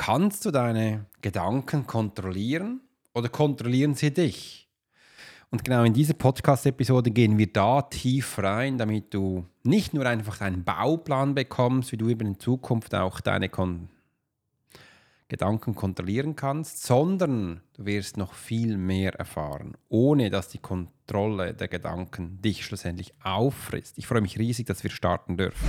Kannst du deine Gedanken kontrollieren oder kontrollieren sie dich? Und genau in dieser Podcast-Episode gehen wir da tief rein, damit du nicht nur einfach einen Bauplan bekommst, wie du eben in Zukunft auch deine Kon Gedanken kontrollieren kannst, sondern du wirst noch viel mehr erfahren, ohne dass die Kontrolle der Gedanken dich schlussendlich auffrisst. Ich freue mich riesig, dass wir starten dürfen.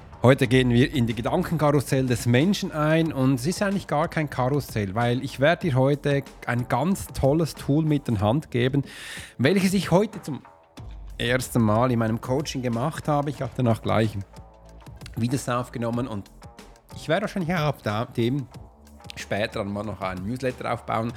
heute gehen wir in die Gedankenkarussell des Menschen ein und es ist eigentlich gar kein Karussell, weil ich werde dir heute ein ganz tolles Tool mit in Hand geben, welches ich heute zum ersten Mal in meinem Coaching gemacht habe. Ich habe danach gleich Videos aufgenommen und ich werde wahrscheinlich auch auf dem später mal noch einen Newsletter aufbauen,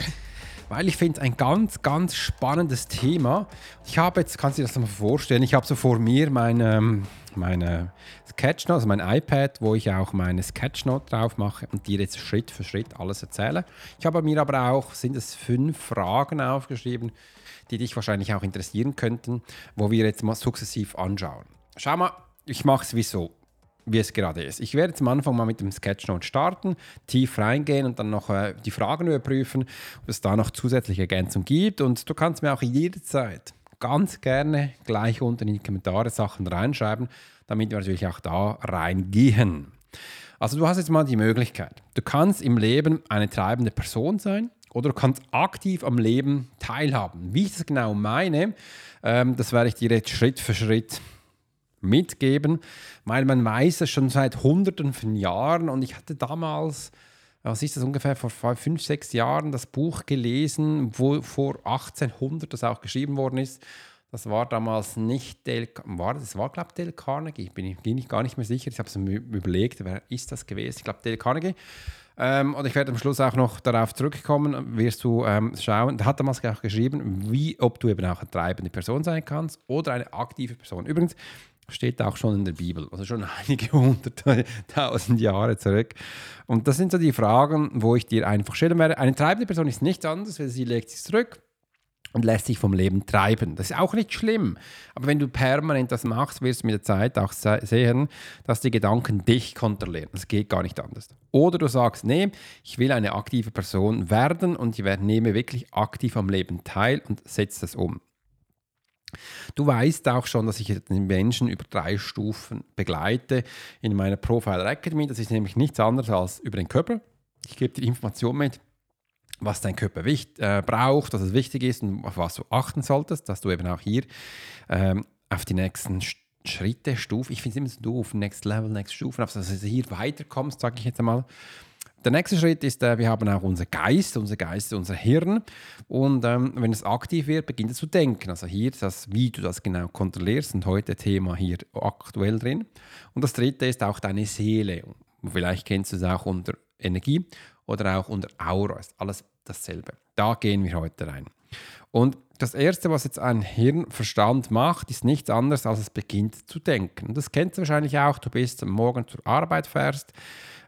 weil ich finde es ein ganz, ganz spannendes Thema. Ich habe jetzt, kannst du dir das mal vorstellen, ich habe so vor mir meine, meine Sketchnote, also mein iPad, wo ich auch meine Sketchnote drauf mache und dir jetzt Schritt für Schritt alles erzähle. Ich habe mir aber auch, sind es fünf Fragen aufgeschrieben, die dich wahrscheinlich auch interessieren könnten, wo wir jetzt mal sukzessiv anschauen. Schau mal, ich mache es wie so wie es gerade ist. Ich werde jetzt am Anfang mal mit dem Sketchnote starten, tief reingehen und dann noch äh, die Fragen überprüfen, ob es da noch zusätzliche Ergänzungen gibt. Und du kannst mir auch jederzeit ganz gerne gleich unten in die Kommentare Sachen reinschreiben, damit wir natürlich auch da reingehen. Also du hast jetzt mal die Möglichkeit. Du kannst im Leben eine treibende Person sein oder du kannst aktiv am Leben teilhaben. Wie ich das genau meine, ähm, das werde ich dir jetzt Schritt für Schritt mitgeben, weil man weiß es schon seit Hunderten von Jahren und ich hatte damals, was ist das ungefähr vor fünf, sechs Jahren, das Buch gelesen, wo vor 1800 das auch geschrieben worden ist. Das war damals nicht Dale, war, das war glaube Dale Carnegie, bin ich, bin ich gar nicht mehr sicher. Ich habe es mir überlegt, wer ist das gewesen? Ich glaube Dale Carnegie. Ähm, und ich werde am Schluss auch noch darauf zurückkommen, wirst du ähm, schauen. Da hat damals auch geschrieben, wie, ob du eben auch eine treibende Person sein kannst oder eine aktive Person. Übrigens, steht auch schon in der Bibel, also schon einige hunderttausend Jahre zurück. Und das sind so die Fragen, wo ich dir einfach stellen werde. Eine treibende Person ist nichts anderes, weil sie legt sich zurück und lässt sich vom Leben treiben. Das ist auch nicht schlimm. Aber wenn du permanent das machst, wirst du mit der Zeit auch sehen, dass die Gedanken dich kontrollieren. Das geht gar nicht anders. Oder du sagst, nee, ich will eine aktive Person werden und ich nehme wirklich aktiv am Leben teil und setze das um. Du weißt auch schon, dass ich den Menschen über drei Stufen begleite in meiner Profile Academy. Das ist nämlich nichts anderes als über den Körper. Ich gebe dir Informationen mit, was dein Körper wichtig, äh, braucht, was es wichtig ist und auf was du achten solltest, dass du eben auch hier ähm, auf die nächsten Schritte, Stufen, ich finde es immer so doof, Next Level, Next Stufen, dass du hier weiterkommst, sage ich jetzt einmal, der nächste Schritt ist, äh, wir haben auch unser Geist, unser Geist, unser Hirn. Und ähm, wenn es aktiv wird, beginnt es zu denken. Also hier das, wie du das genau kontrollierst. Und heute Thema hier aktuell drin. Und das dritte ist auch deine Seele. Vielleicht kennst du es auch unter Energie oder auch unter Aura. Ist alles dasselbe. Da gehen wir heute rein. Und das Erste, was jetzt ein Hirnverstand macht, ist nichts anderes, als es beginnt zu denken. das kennst du wahrscheinlich auch. Du bist am Morgen zur Arbeit fährst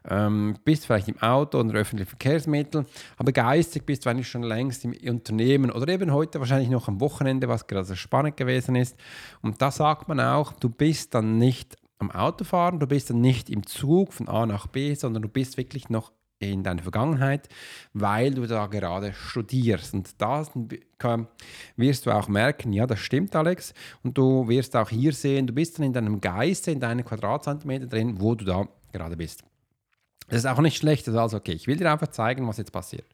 ähm, bist vielleicht im Auto oder öffentlichen Verkehrsmitteln, aber geistig bist du eigentlich schon längst im Unternehmen oder eben heute wahrscheinlich noch am Wochenende, was gerade spannend gewesen ist. Und da sagt man auch, du bist dann nicht am Autofahren, du bist dann nicht im Zug von A nach B, sondern du bist wirklich noch in deiner Vergangenheit, weil du da gerade studierst. Und da wirst du auch merken, ja, das stimmt, Alex. Und du wirst auch hier sehen, du bist dann in deinem Geiste, in deinen Quadratzentimeter drin, wo du da gerade bist. Das ist auch nicht schlecht. Das ist also okay. Ich will dir einfach zeigen, was jetzt passiert.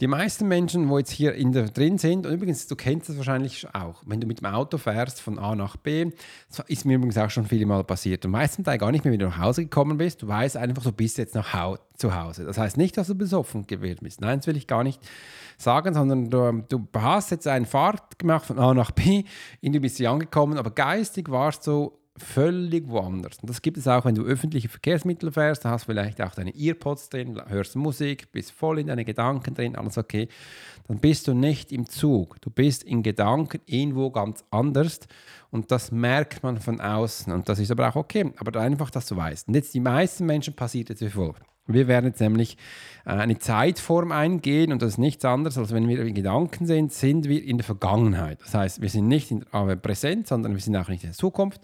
Die meisten Menschen, wo jetzt hier in der, drin sind, und übrigens, du kennst das wahrscheinlich auch, wenn du mit dem Auto fährst von A nach B, das ist mir übrigens auch schon viele Mal passiert, und meistens gar nicht mehr wieder nach Hause gekommen bist, du weißt einfach, du bist jetzt nach Hause, zu Hause. Das heißt nicht, dass du besoffen gewesen bist. Nein, das will ich gar nicht sagen, sondern du, du hast jetzt eine Fahrt gemacht von A nach B, in du bist hier angekommen, aber geistig warst du völlig woanders. Und das gibt es auch, wenn du öffentliche Verkehrsmittel fährst, da hast du vielleicht auch deine Earpods drin, hörst Musik, bist voll in deine Gedanken drin, alles okay. Dann bist du nicht im Zug. Du bist in Gedanken irgendwo ganz anders und das merkt man von außen und das ist aber auch okay. Aber einfach, dass du weißt. Und jetzt die meisten Menschen passiert jetzt wie folgt. Wir werden jetzt nämlich äh, eine Zeitform eingehen und das ist nichts anderes, als wenn wir in Gedanken sind, sind wir in der Vergangenheit. Das heißt, wir sind nicht in der Präsent, sondern wir sind auch nicht in der Zukunft,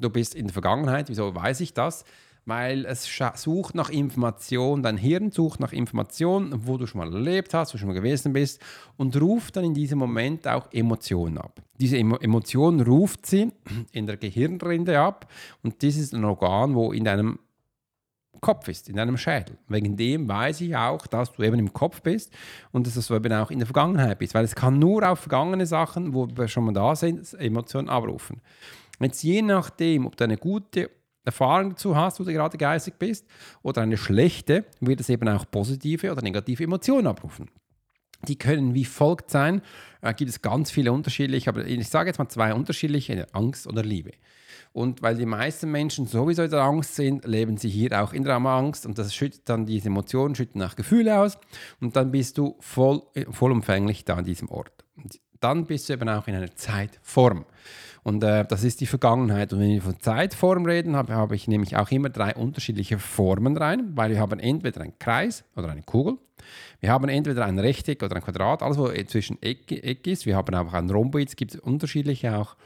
du bist in der Vergangenheit. Wieso weiß ich das? Weil es sucht nach Information, dein Hirn sucht nach Information, wo du schon mal erlebt hast, wo du schon mal gewesen bist und ruft dann in diesem Moment auch Emotionen ab. Diese Emotion ruft sie in der Gehirnrinde ab und das ist ein Organ, wo in deinem Kopf ist, in deinem Schädel. Wegen dem weiß ich auch, dass du eben im Kopf bist und dass du eben auch in der Vergangenheit bist, weil es kann nur auf vergangene Sachen, wo wir schon mal da sind, Emotionen abrufen. Jetzt je nachdem, ob du eine gute Erfahrung dazu hast, wo du gerade geistig bist, oder eine schlechte, wird es eben auch positive oder negative Emotionen abrufen. Die können wie folgt sein. Da äh, gibt es ganz viele unterschiedliche, aber ich sage jetzt mal zwei unterschiedliche, Angst oder Liebe. Und weil die meisten Menschen sowieso in der Angst sind, leben sie hier auch in der Angst und das schüttet dann diese Emotionen, schüttet nach Gefühle aus und dann bist du voll, äh, vollumfänglich da an diesem Ort. Und dann bist du eben auch in einer Zeitform. Und äh, das ist die Vergangenheit. Und wenn wir von Zeitform reden, habe, habe ich nämlich auch immer drei unterschiedliche Formen rein, weil wir haben entweder einen Kreis oder eine Kugel. Wir haben entweder ein Rechteck oder ein Quadrat, alles was zwischen Eck, Eck ist. Wir haben auch ein Rhomboid, es gibt unterschiedliche auch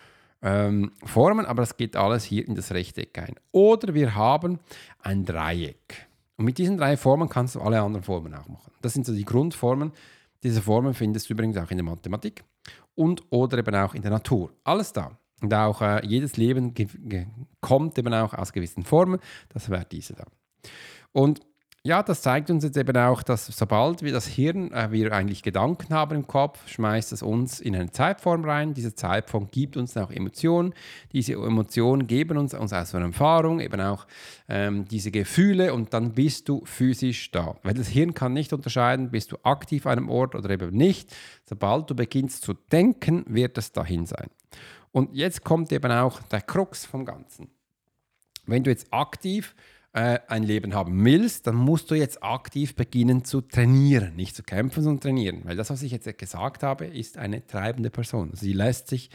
ähm, Formen, aber das geht alles hier in das Rechteck ein. Oder wir haben ein Dreieck. Und mit diesen drei Formen kannst du alle anderen Formen auch machen. Das sind so die Grundformen. Diese Formen findest du übrigens auch in der Mathematik und oder eben auch in der Natur. Alles da. Und auch äh, jedes Leben kommt eben auch aus gewissen Formen. Das wäre diese da. Und ja, das zeigt uns jetzt eben auch, dass sobald wir das Hirn, äh, wir eigentlich Gedanken haben im Kopf, schmeißt es uns in eine Zeitform rein. Diese Zeitform gibt uns auch Emotionen. Diese Emotionen geben uns, uns aus einer Erfahrung eben auch ähm, diese Gefühle und dann bist du physisch da. Weil das Hirn kann nicht unterscheiden, bist du aktiv an einem Ort oder eben nicht. Sobald du beginnst zu denken, wird es dahin sein. Und jetzt kommt eben auch der Krux vom Ganzen. Wenn du jetzt aktiv äh, ein Leben haben willst, dann musst du jetzt aktiv beginnen zu trainieren. Nicht zu kämpfen, sondern trainieren. Weil das, was ich jetzt gesagt habe, ist eine treibende Person. Sie lässt sich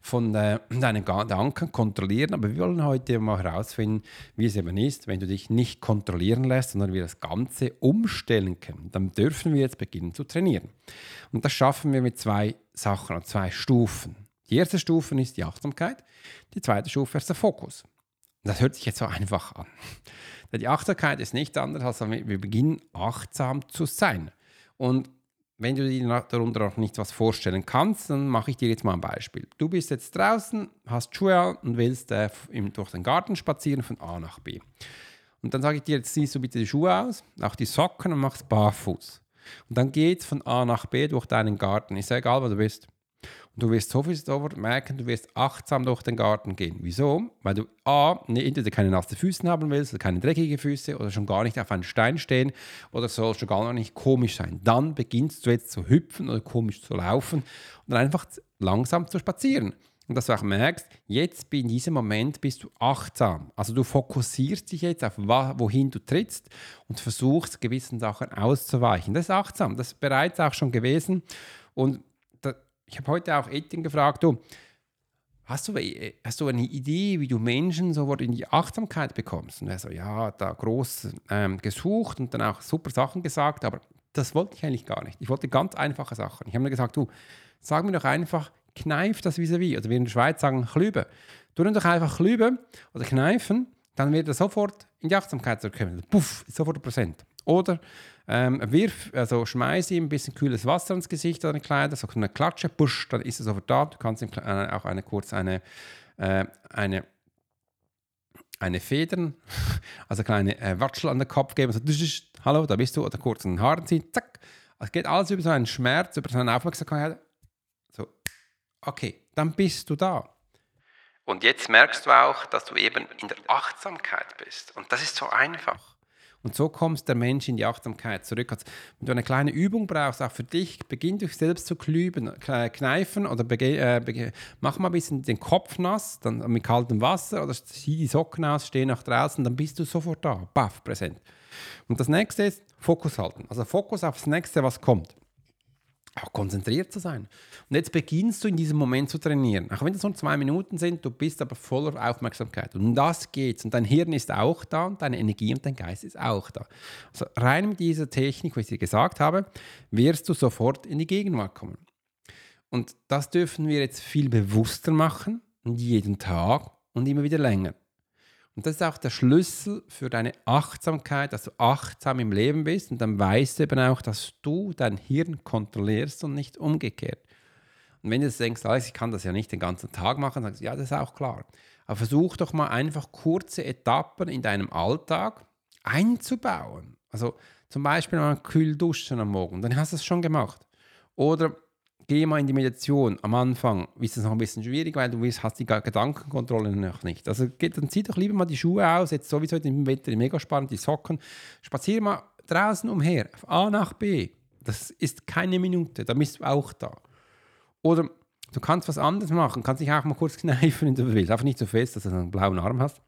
von äh, deinen Gedanken kontrollieren, aber wir wollen heute mal herausfinden, wie es eben ist, wenn du dich nicht kontrollieren lässt, sondern wir das Ganze umstellen können. Dann dürfen wir jetzt beginnen zu trainieren. Und das schaffen wir mit zwei Sachen, zwei Stufen. Die erste Stufe ist die Achtsamkeit, die zweite Stufe ist der Fokus. Das hört sich jetzt so einfach an. Die Achtsamkeit ist nichts anderes, als wir beginnen achtsam zu sein. Und wenn du dir darunter auch nicht was vorstellen kannst, dann mache ich dir jetzt mal ein Beispiel. Du bist jetzt draußen, hast Schuhe und willst äh, durch den Garten spazieren von A nach B. Und dann sage ich dir, jetzt ziehst du bitte die Schuhe aus, auch die Socken und machst barfuß. Und dann geht es von A nach B durch deinen Garten. Ist ja egal, wo du bist. Du wirst sofort merken, du wirst achtsam durch den Garten gehen. Wieso? Weil du A, entweder keine nassen Füße haben willst oder keine dreckigen Füße oder schon gar nicht auf einem Stein stehen oder soll schon gar nicht komisch sein. Dann beginnst du jetzt zu hüpfen oder komisch zu laufen und einfach langsam zu spazieren. Und dass du auch merkst, jetzt in diesem Moment bist du achtsam. Also du fokussierst dich jetzt auf wohin du trittst und versuchst gewissen Sachen auszuweichen. Das ist achtsam. Das ist bereits auch schon gewesen. Und ich habe heute auch Etienne gefragt, du, hast du, hast du eine Idee, wie du Menschen sofort in die Achtsamkeit bekommst? Und er so, ja, da groß ähm, gesucht und dann auch super Sachen gesagt, aber das wollte ich eigentlich gar nicht. Ich wollte ganz einfache Sachen. Ich habe mir gesagt, du, sag mir doch einfach, kneif das vis-à-vis. Oder wir in der Schweiz sagen, klüben. Tu dann doch einfach klüben oder kneifen, dann wird er sofort in die Achtsamkeit zurückkommen. Puff, sofort präsent. Oder ähm, wirf, also schmeiß ihm ein bisschen kühles Wasser ins Gesicht oder Kleider, so eine Klatsche, push, dann ist er sofort da. Du kannst ihm äh, auch eine kurz eine, äh, eine, eine Federn, also kleine äh, Watschel an den Kopf geben, so, hallo, da bist du, oder kurz einen Haaren ziehen, zack. Es geht alles über so einen Schmerz, über so eine Aufmerksamkeit. So, okay, dann bist du da. Und jetzt merkst du auch, dass du eben in der Achtsamkeit bist. Und das ist so einfach. Und so kommst der Mensch in die Achtsamkeit zurück. Also, wenn du eine kleine Übung brauchst, auch für dich, beginn dich selbst zu klüben, kneifen oder äh, mach mal ein bisschen den Kopf nass, dann mit kaltem Wasser oder zieh die Socken aus, steh nach draußen, dann bist du sofort da, baff, präsent. Und das nächste ist Fokus halten. Also Fokus aufs nächste, was kommt auch konzentriert zu sein. Und jetzt beginnst du in diesem Moment zu trainieren. Auch wenn das nur zwei Minuten sind, du bist aber voller Aufmerksamkeit. Und das geht's. Und dein Hirn ist auch da und deine Energie und dein Geist ist auch da. Also rein mit dieser Technik, wie ich dir gesagt habe, wirst du sofort in die Gegenwart kommen. Und das dürfen wir jetzt viel bewusster machen, jeden Tag und immer wieder länger. Und das ist auch der Schlüssel für deine Achtsamkeit, dass du achtsam im Leben bist und dann weißt du eben auch, dass du dein Hirn kontrollierst und nicht umgekehrt. Und wenn du jetzt denkst, Alex, ich kann das ja nicht den ganzen Tag machen, dann sagst du, ja, das ist auch klar. Aber versuch doch mal einfach kurze Etappen in deinem Alltag einzubauen. Also zum Beispiel mal kühl duschen am Morgen, dann hast du es schon gemacht. Oder geh mal in die Meditation. Am Anfang ist es noch ein bisschen schwierig, weil du hast die Gedankenkontrolle noch nicht. Also dann zieh doch lieber mal die Schuhe aus, jetzt sowieso im Wetter mega spannend, die Socken. Spazier mal draußen umher, von A nach B. Das ist keine Minute, da bist du auch da. Oder du kannst was anderes machen, kannst dich auch mal kurz kneifen, wenn du willst. Einfach nicht so fest, dass du einen blauen Arm hast.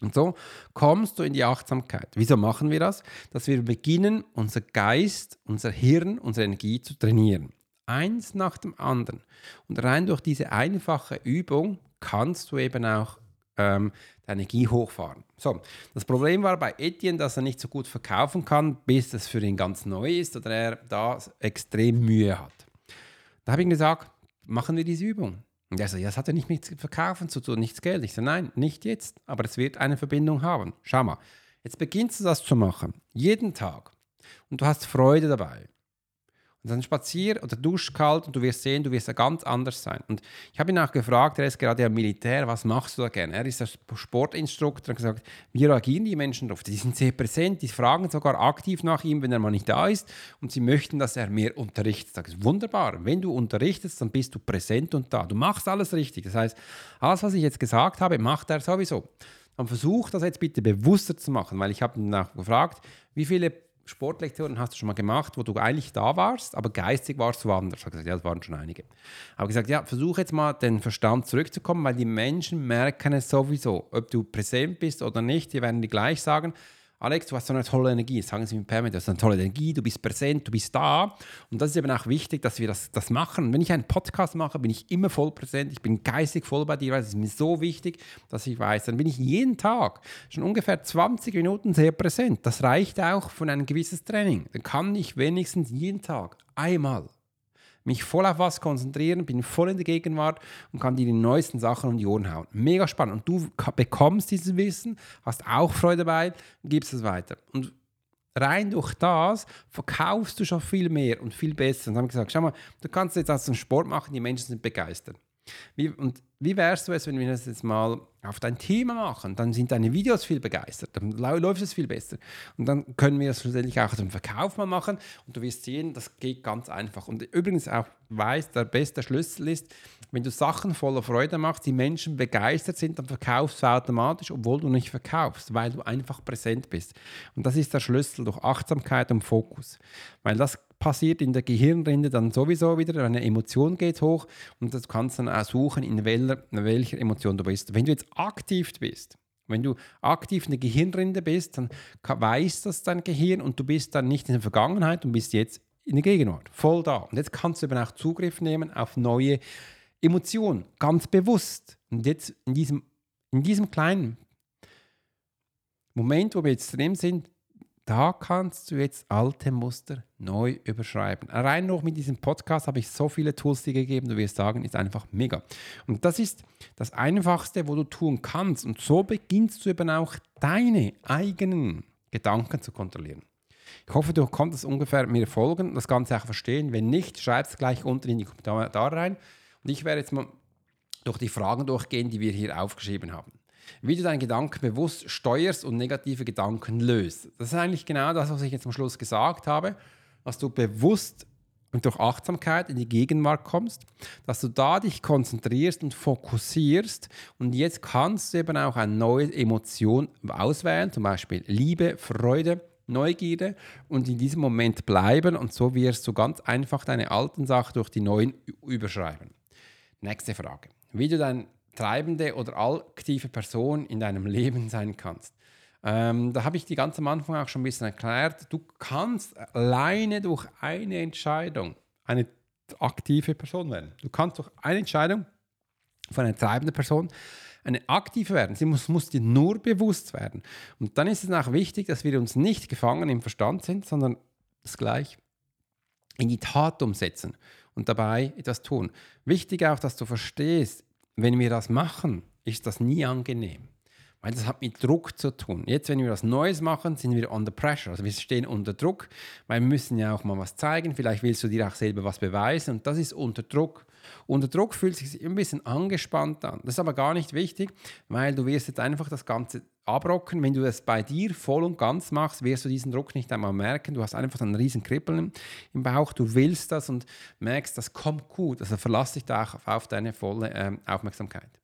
Und so kommst du in die Achtsamkeit. Wieso machen wir das? Dass wir beginnen, unser Geist, unser Hirn, unsere Energie zu trainieren eins nach dem anderen. Und rein durch diese einfache Übung kannst du eben auch ähm, deine Energie hochfahren. So, das Problem war bei Etienne, dass er nicht so gut verkaufen kann, bis es für ihn ganz neu ist oder er da extrem Mühe hat. Da habe ich ihm gesagt, machen wir diese Übung. Und er so, ja, das hat ja nicht mit Verkaufen zu tun, nichts Geld. Ich so, nein, nicht jetzt, aber es wird eine Verbindung haben. Schau mal, jetzt beginnst du das zu machen, jeden Tag. Und du hast Freude dabei. Und dann spazier oder dusch kalt und du wirst sehen, du wirst ja ganz anders sein. Und ich habe ihn auch gefragt, er ist gerade am Militär, was machst du da gerne? Er ist der Sportinstruktor und gesagt, wie reagieren die Menschen darauf? Die sind sehr präsent, die fragen sogar aktiv nach ihm, wenn er mal nicht da ist und sie möchten, dass er mehr unterrichtet. Das ist wunderbar. Wenn du unterrichtest, dann bist du präsent und da. Du machst alles richtig. Das heißt, alles, was ich jetzt gesagt habe, macht er sowieso. Dann versuch das jetzt bitte bewusster zu machen, weil ich habe ihn gefragt, wie viele Sportlektionen hast du schon mal gemacht, wo du eigentlich da warst, aber geistig warst du woanders. Ich habe gesagt, ja, das waren schon einige. Aber gesagt, ja, versuche jetzt mal den Verstand zurückzukommen, weil die Menschen merken es sowieso, ob du präsent bist oder nicht. Die werden dir gleich sagen, Alex, du hast so eine tolle Energie. Sagen Sie mir permanent, du hast eine tolle Energie, du bist präsent, du bist da. Und das ist eben auch wichtig, dass wir das, das machen. Wenn ich einen Podcast mache, bin ich immer voll präsent. Ich bin geistig voll bei dir, weil es ist mir so wichtig, dass ich weiß, dann bin ich jeden Tag schon ungefähr 20 Minuten sehr präsent. Das reicht auch von einem gewisses Training. Dann kann ich wenigstens jeden Tag einmal mich voll auf was konzentrieren, bin voll in der Gegenwart und kann dir die neuesten Sachen um die Ohren hauen. Mega spannend. Und du bekommst dieses Wissen, hast auch Freude dabei und gibst es weiter. Und rein durch das verkaufst du schon viel mehr und viel besser. Und dann haben gesagt, schau mal, du kannst jetzt als einen Sport machen, die Menschen sind begeistert. Wie, und wie wärst du es, wenn wir das jetzt mal auf dein Thema machen? Dann sind deine Videos viel begeistert, dann läuft es viel besser. Und dann können wir es schlussendlich auch zum Verkauf mal machen und du wirst sehen, das geht ganz einfach. Und übrigens auch weiß, der beste Schlüssel ist, wenn du Sachen voller Freude machst, die Menschen begeistert sind, dann verkaufst du automatisch, obwohl du nicht verkaufst, weil du einfach präsent bist. Und das ist der Schlüssel durch Achtsamkeit und Fokus. Weil das passiert in der Gehirnrinde dann sowieso wieder, eine Emotion geht hoch und du kannst dann auch suchen, in welcher, in welcher Emotion du bist. Wenn du jetzt aktiv bist, wenn du aktiv in der Gehirnrinde bist, dann weiß das dein Gehirn und du bist dann nicht in der Vergangenheit und bist jetzt in der Gegenwart, voll da. Und jetzt kannst du eben auch Zugriff nehmen auf neue Emotionen, ganz bewusst. Und jetzt in diesem, in diesem kleinen Moment, wo wir jetzt drin sind, da kannst du jetzt alte Muster neu überschreiben. Rein noch mit diesem Podcast habe ich so viele Tools dir gegeben, du wirst sagen, ist einfach mega. Und das ist das Einfachste, wo du tun kannst. Und so beginnst du eben auch deine eigenen Gedanken zu kontrollieren. Ich hoffe, du konntest ungefähr mir folgen das Ganze auch verstehen. Wenn nicht, schreib es gleich unten in die Kommentare rein. Und ich werde jetzt mal durch die Fragen durchgehen, die wir hier aufgeschrieben haben wie du deinen Gedanken bewusst steuerst und negative Gedanken löst. Das ist eigentlich genau das, was ich jetzt am Schluss gesagt habe. dass du bewusst und durch Achtsamkeit in die Gegenwart kommst, dass du da dich konzentrierst und fokussierst und jetzt kannst du eben auch eine neue Emotion auswählen, zum Beispiel Liebe, Freude, Neugierde und in diesem Moment bleiben und so wirst du ganz einfach deine alten Sachen durch die neuen überschreiben. Nächste Frage. Wie du deine treibende oder aktive Person in deinem Leben sein kannst. Ähm, da habe ich die ganz am Anfang auch schon ein bisschen erklärt. Du kannst alleine durch eine Entscheidung eine aktive Person werden. Du kannst durch eine Entscheidung von einer treibenden Person eine aktive werden. Sie muss, muss dir nur bewusst werden. Und dann ist es auch wichtig, dass wir uns nicht gefangen im Verstand sind, sondern das gleich in die Tat umsetzen und dabei etwas tun. Wichtig auch, dass du verstehst, wenn wir das machen, ist das nie angenehm. Weil das hat mit Druck zu tun. Jetzt, wenn wir was Neues machen, sind wir under pressure. Also wir stehen unter Druck, weil wir müssen ja auch mal was zeigen. Vielleicht willst du dir auch selber was beweisen und das ist unter Druck. Unter Druck fühlt sich ein bisschen angespannt an. Das ist aber gar nicht wichtig, weil du wirst jetzt einfach das Ganze abrocken. Wenn du das bei dir voll und ganz machst, wirst du diesen Druck nicht einmal merken. Du hast einfach einen riesen Kribbeln im Bauch. Du willst das und merkst, das kommt gut. Also verlass dich da auch auf deine volle äh, Aufmerksamkeit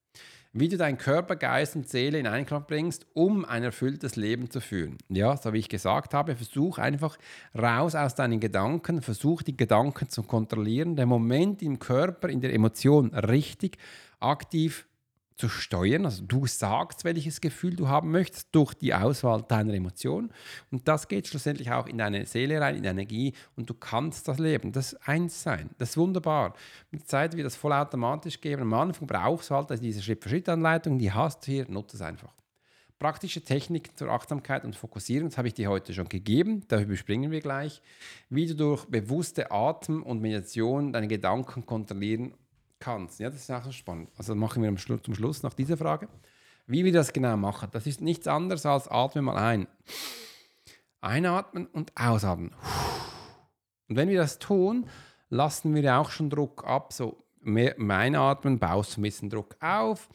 wie du deinen Körper, Geist und Seele in Einklang bringst, um ein erfülltes Leben zu führen. Ja, so wie ich gesagt habe, versuch einfach raus aus deinen Gedanken, versuch die Gedanken zu kontrollieren, den Moment im Körper, in der Emotion richtig aktiv zu steuern. Also du sagst, welches Gefühl du haben möchtest durch die Auswahl deiner Emotionen. Und das geht schlussendlich auch in deine Seele rein, in die Energie und du kannst das leben. Das eins sein. Das ist wunderbar. Mit Zeit wird das vollautomatisch geben. Am Anfang brauchst du halt also diese Schritt-für-Schritt-Anleitung, die hast du hier, nutze es einfach. Praktische Techniken zur Achtsamkeit und Fokussierung, das habe ich dir heute schon gegeben, da überspringen wir gleich. Wie du durch bewusste Atem und Meditation deine Gedanken kontrollieren kannst. Ja, das ist auch so spannend. Also machen wir zum Schluss noch diese Frage. Wie wir das genau machen, das ist nichts anderes als atmen mal ein. Einatmen und ausatmen. Und wenn wir das tun, lassen wir auch schon Druck ab. So mehr, Einatmen baust ein bisschen Druck auf.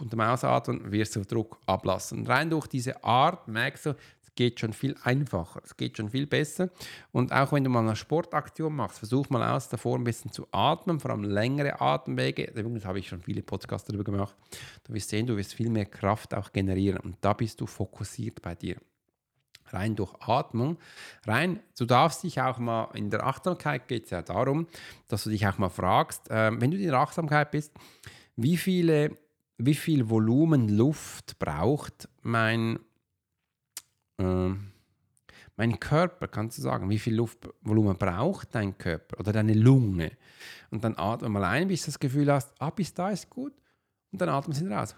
Und im Ausatmen wirst du Druck ablassen. Rein durch diese Art merkst du, geht schon viel einfacher, es geht schon viel besser. Und auch wenn du mal eine Sportaktion machst, versuch mal aus, davor ein bisschen zu atmen, vor allem längere Atemwege. Übrigens habe ich schon viele Podcasts darüber gemacht. Du wirst sehen, du wirst viel mehr Kraft auch generieren und da bist du fokussiert bei dir. Rein durch Atmung, rein, du darfst dich auch mal, in der Achtsamkeit geht es ja darum, dass du dich auch mal fragst, äh, wenn du in der Achtsamkeit bist, wie viele wie viel Volumen Luft braucht mein äh, mein Körper, kannst du sagen, wie viel Luftvolumen braucht dein Körper oder deine Lunge? Und dann atme mal ein, bis du das Gefühl hast, ah, bis da ist gut. Und dann atmen sie raus.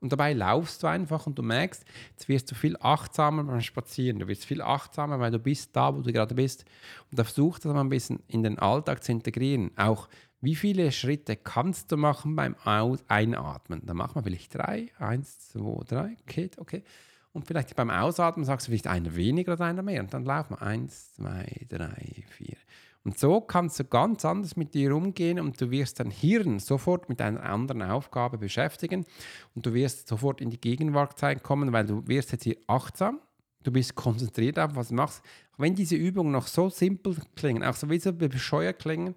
Und dabei laufst du einfach und du merkst, jetzt wirst du viel achtsamer beim Spazieren. Du wirst viel achtsamer, weil du bist da, wo du gerade bist. Und da versuch das mal ein bisschen in den Alltag zu integrieren. Auch wie viele Schritte kannst du machen beim Einatmen? Dann machen wir vielleicht drei. Eins, zwei, drei. Okay, okay. Und vielleicht beim Ausatmen sagst du vielleicht einer weniger oder einer mehr. Und dann laufen wir eins, zwei, drei, vier. Und so kannst du ganz anders mit dir umgehen und du wirst dein Hirn sofort mit einer anderen Aufgabe beschäftigen und du wirst sofort in die Gegenwartzeit kommen, weil du wirst jetzt hier achtsam, du bist konzentriert auf, was du machst. Wenn diese Übungen noch so simpel klingen, auch sowieso bescheuert klingen,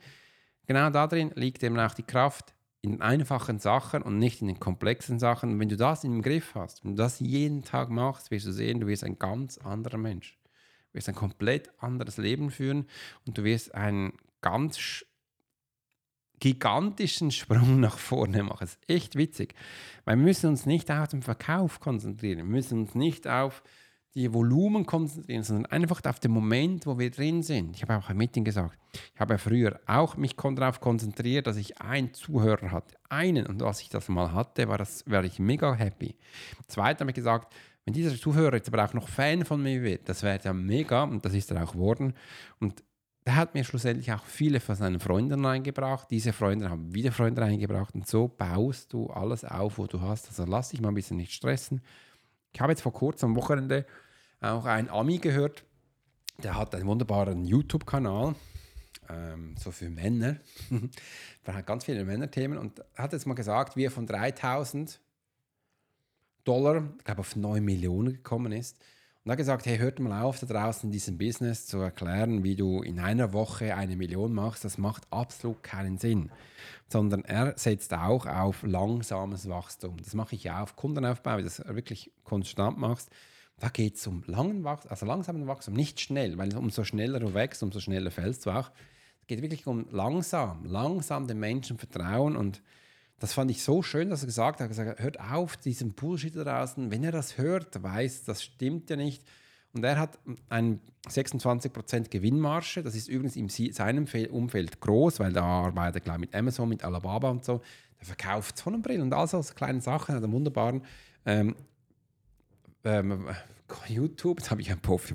genau darin liegt eben auch die Kraft, in einfachen Sachen und nicht in den komplexen Sachen. Und wenn du das im Griff hast, wenn du das jeden Tag machst, wirst du sehen, du wirst ein ganz anderer Mensch. Du wirst ein komplett anderes Leben führen und du wirst einen ganz gigantischen Sprung nach vorne machen. Das ist echt witzig, weil wir müssen uns nicht auf den Verkauf konzentrieren, wir müssen uns nicht auf die Volumen konzentrieren, sondern einfach auf den Moment, wo wir drin sind. Ich habe auch ein Meeting gesagt. Ich habe früher auch mich darauf konzentriert, dass ich einen Zuhörer hatte. Einen. Und als ich das mal hatte, war, das, war ich mega happy. Zweitens habe ich gesagt, wenn dieser Zuhörer jetzt aber auch noch Fan von mir wird, das wäre ja mega. Und das ist er auch geworden. Und er hat mir schlussendlich auch viele von seinen Freunden reingebracht. Diese Freunde haben wieder Freunde reingebracht. Und so baust du alles auf, wo du hast. Also lass dich mal ein bisschen nicht stressen ich habe jetzt vor kurzem am Wochenende auch einen Ami gehört, der hat einen wunderbaren YouTube-Kanal, ähm, so für Männer. der hat ganz viele Männerthemen und hat jetzt mal gesagt, wie er von 3000 Dollar, ich glaube, auf 9 Millionen gekommen ist. Und hat gesagt, hey, hört mal auf, da draußen in diesem Business zu erklären, wie du in einer Woche eine Million machst. Das macht absolut keinen Sinn. Sondern er setzt auch auf langsames Wachstum. Das mache ich auch auf Kundenaufbau, wie du das wirklich konstant machst. Da geht es um langen Wachstum, also langsamen Wachstum, nicht schnell, weil umso schneller du wächst, umso schneller fällst du auch. Es geht wirklich um langsam, langsam den Menschen vertrauen und das fand ich so schön, dass er gesagt hat, gesagt, hört auf diesen Bullshit da draußen. Wenn er das hört, weiß, das stimmt ja nicht. Und er hat ein 26% Gewinnmarge. Das ist übrigens in seinem Umfeld groß, weil da arbeitet er, glaube mit Amazon, mit Alibaba und so. Der verkauft Sonnenbrillen und all so kleine Sachen, hat einen wunderbaren ähm, ähm, YouTube, jetzt habe ich einen Profi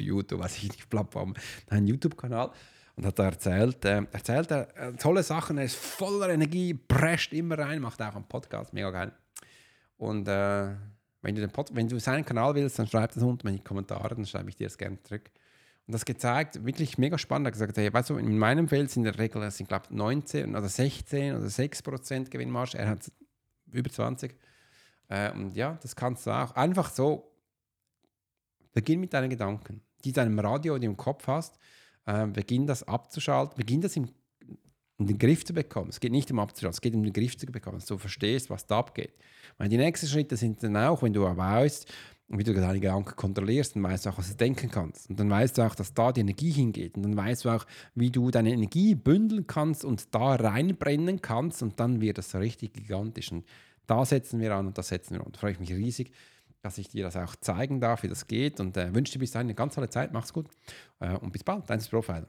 YouTube, weiß ich nicht, Plattform, einen YouTube-Kanal und hat da erzählt, äh, erzählt er äh, tolle Sachen, er ist voller Energie, prescht immer rein, macht auch einen Podcast, mega geil. Und äh, wenn, du den Pod wenn du seinen Kanal willst, dann schreib das unten in die Kommentare, dann schreibe ich dir das gerne zurück. Und das gezeigt, wirklich mega spannend. Er hat gesagt, hey, weißt du, in meinem Feld sind in der Regel, sind glaube 19 oder 16 oder 6 Prozent Gewinnmarge, er hat über 20. Äh, und ja, das kannst du auch einfach so, beginn mit deinen Gedanken, die deinem Radio, die du im Kopf hast, äh, beginn das abzuschalten, beginn das im, in den Griff zu bekommen. Es geht nicht um abzuschalten, es geht um den Griff zu bekommen, dass du verstehst, was da abgeht. Meine, die nächsten Schritte sind dann auch, wenn du weißt, wie du deine Gedanken kontrollierst, dann weißt du auch, was du denken kannst. Und dann weißt du auch, dass da die Energie hingeht. Und dann weißt du auch, wie du deine Energie bündeln kannst und da reinbrennen kannst. Und dann wird das richtig gigantisch. Und da setzen wir an und da setzen wir an. Da freue ich mich riesig dass ich dir das auch zeigen darf, wie das geht. Und äh, wünsche dir bis dahin eine ganz tolle Zeit. Mach's gut äh, und bis bald. Dein Profiler,